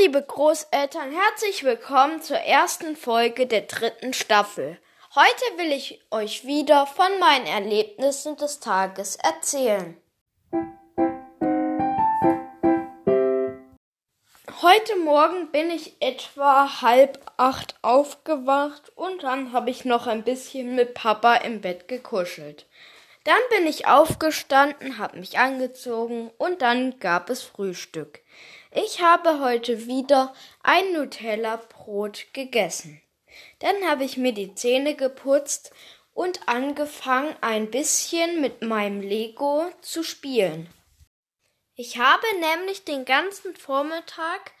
liebe Großeltern, herzlich willkommen zur ersten Folge der dritten Staffel. Heute will ich euch wieder von meinen Erlebnissen des Tages erzählen. Heute Morgen bin ich etwa halb acht aufgewacht und dann habe ich noch ein bisschen mit Papa im Bett gekuschelt. Dann bin ich aufgestanden, habe mich angezogen und dann gab es Frühstück. Ich habe heute wieder ein Nutella-Brot gegessen. Dann habe ich mir die Zähne geputzt und angefangen, ein bisschen mit meinem Lego zu spielen. Ich habe nämlich den ganzen Vormittag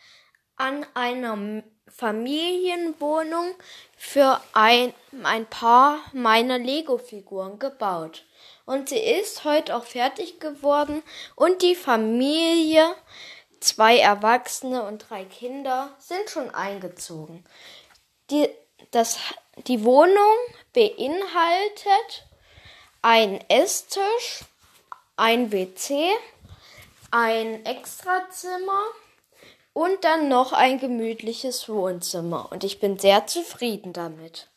an einer Familienwohnung für ein, ein paar meiner Lego-Figuren gebaut. Und sie ist heute auch fertig geworden und die Familie, zwei Erwachsene und drei Kinder, sind schon eingezogen. Die, das, die Wohnung beinhaltet ein Esstisch, ein WC, ein Extrazimmer und dann noch ein gemütliches Wohnzimmer. Und ich bin sehr zufrieden damit.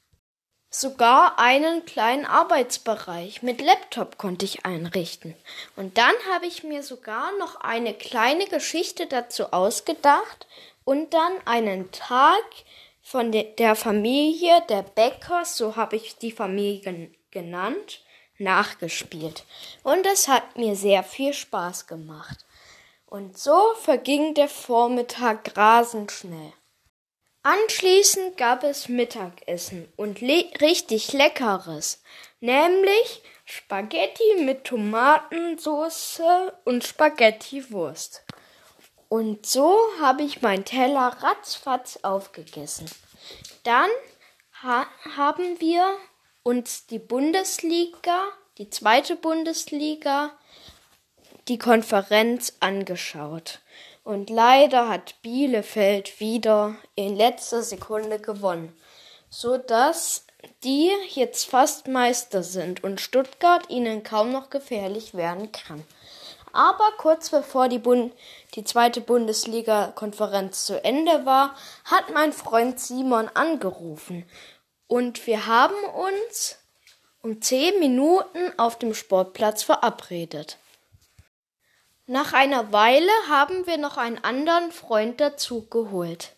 Sogar einen kleinen Arbeitsbereich mit Laptop konnte ich einrichten. Und dann habe ich mir sogar noch eine kleine Geschichte dazu ausgedacht und dann einen Tag von der Familie der Bäckers, so habe ich die Familie genannt, nachgespielt. Und es hat mir sehr viel Spaß gemacht. Und so verging der Vormittag rasend schnell. Anschließend gab es Mittagessen und le richtig leckeres, nämlich Spaghetti mit Tomatensauce und Spaghettiwurst. Und so habe ich meinen Teller ratzfatz aufgegessen. Dann ha haben wir uns die Bundesliga, die zweite Bundesliga, die Konferenz angeschaut. Und leider hat Bielefeld wieder in letzter Sekunde gewonnen, so dass die jetzt fast Meister sind und Stuttgart ihnen kaum noch gefährlich werden kann. Aber kurz bevor die, Bund die zweite Bundesliga-Konferenz zu Ende war, hat mein Freund Simon angerufen und wir haben uns um zehn Minuten auf dem Sportplatz verabredet. Nach einer Weile haben wir noch einen anderen Freund dazu geholt.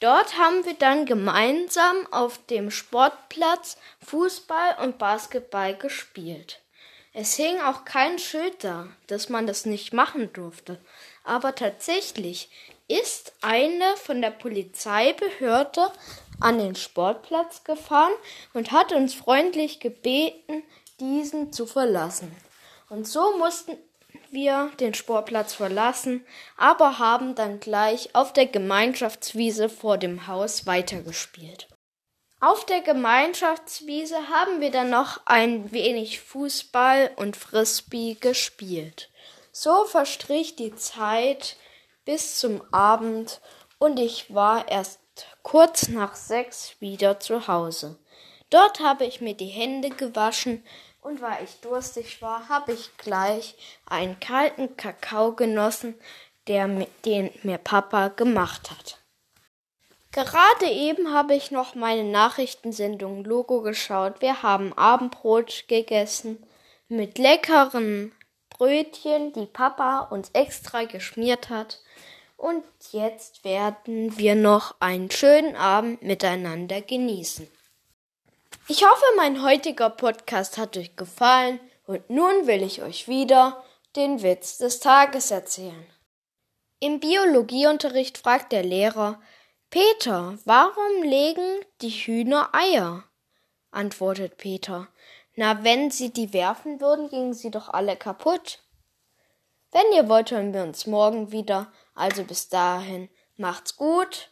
Dort haben wir dann gemeinsam auf dem Sportplatz Fußball und Basketball gespielt. Es hing auch kein Schild da, dass man das nicht machen durfte. Aber tatsächlich ist eine von der Polizeibehörde an den Sportplatz gefahren und hat uns freundlich gebeten, diesen zu verlassen. Und so mussten wir den Sportplatz verlassen, aber haben dann gleich auf der Gemeinschaftswiese vor dem Haus weitergespielt. Auf der Gemeinschaftswiese haben wir dann noch ein wenig Fußball und Frisbee gespielt. So verstrich die Zeit bis zum Abend und ich war erst kurz nach sechs wieder zu Hause. Dort habe ich mir die Hände gewaschen und weil ich durstig war, habe ich gleich einen kalten Kakao genossen, der, den mir Papa gemacht hat. Gerade eben habe ich noch meine Nachrichtensendung Logo geschaut. Wir haben Abendbrot gegessen mit leckeren Brötchen, die Papa uns extra geschmiert hat. Und jetzt werden wir noch einen schönen Abend miteinander genießen. Ich hoffe, mein heutiger Podcast hat euch gefallen und nun will ich euch wieder den Witz des Tages erzählen. Im Biologieunterricht fragt der Lehrer Peter, warum legen die Hühner Eier? antwortet Peter. Na, wenn sie die werfen würden, gingen sie doch alle kaputt. Wenn ihr wollt, hören wir uns morgen wieder. Also bis dahin, macht's gut,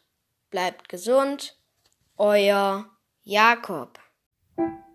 bleibt gesund. Euer Jakob. Thank you.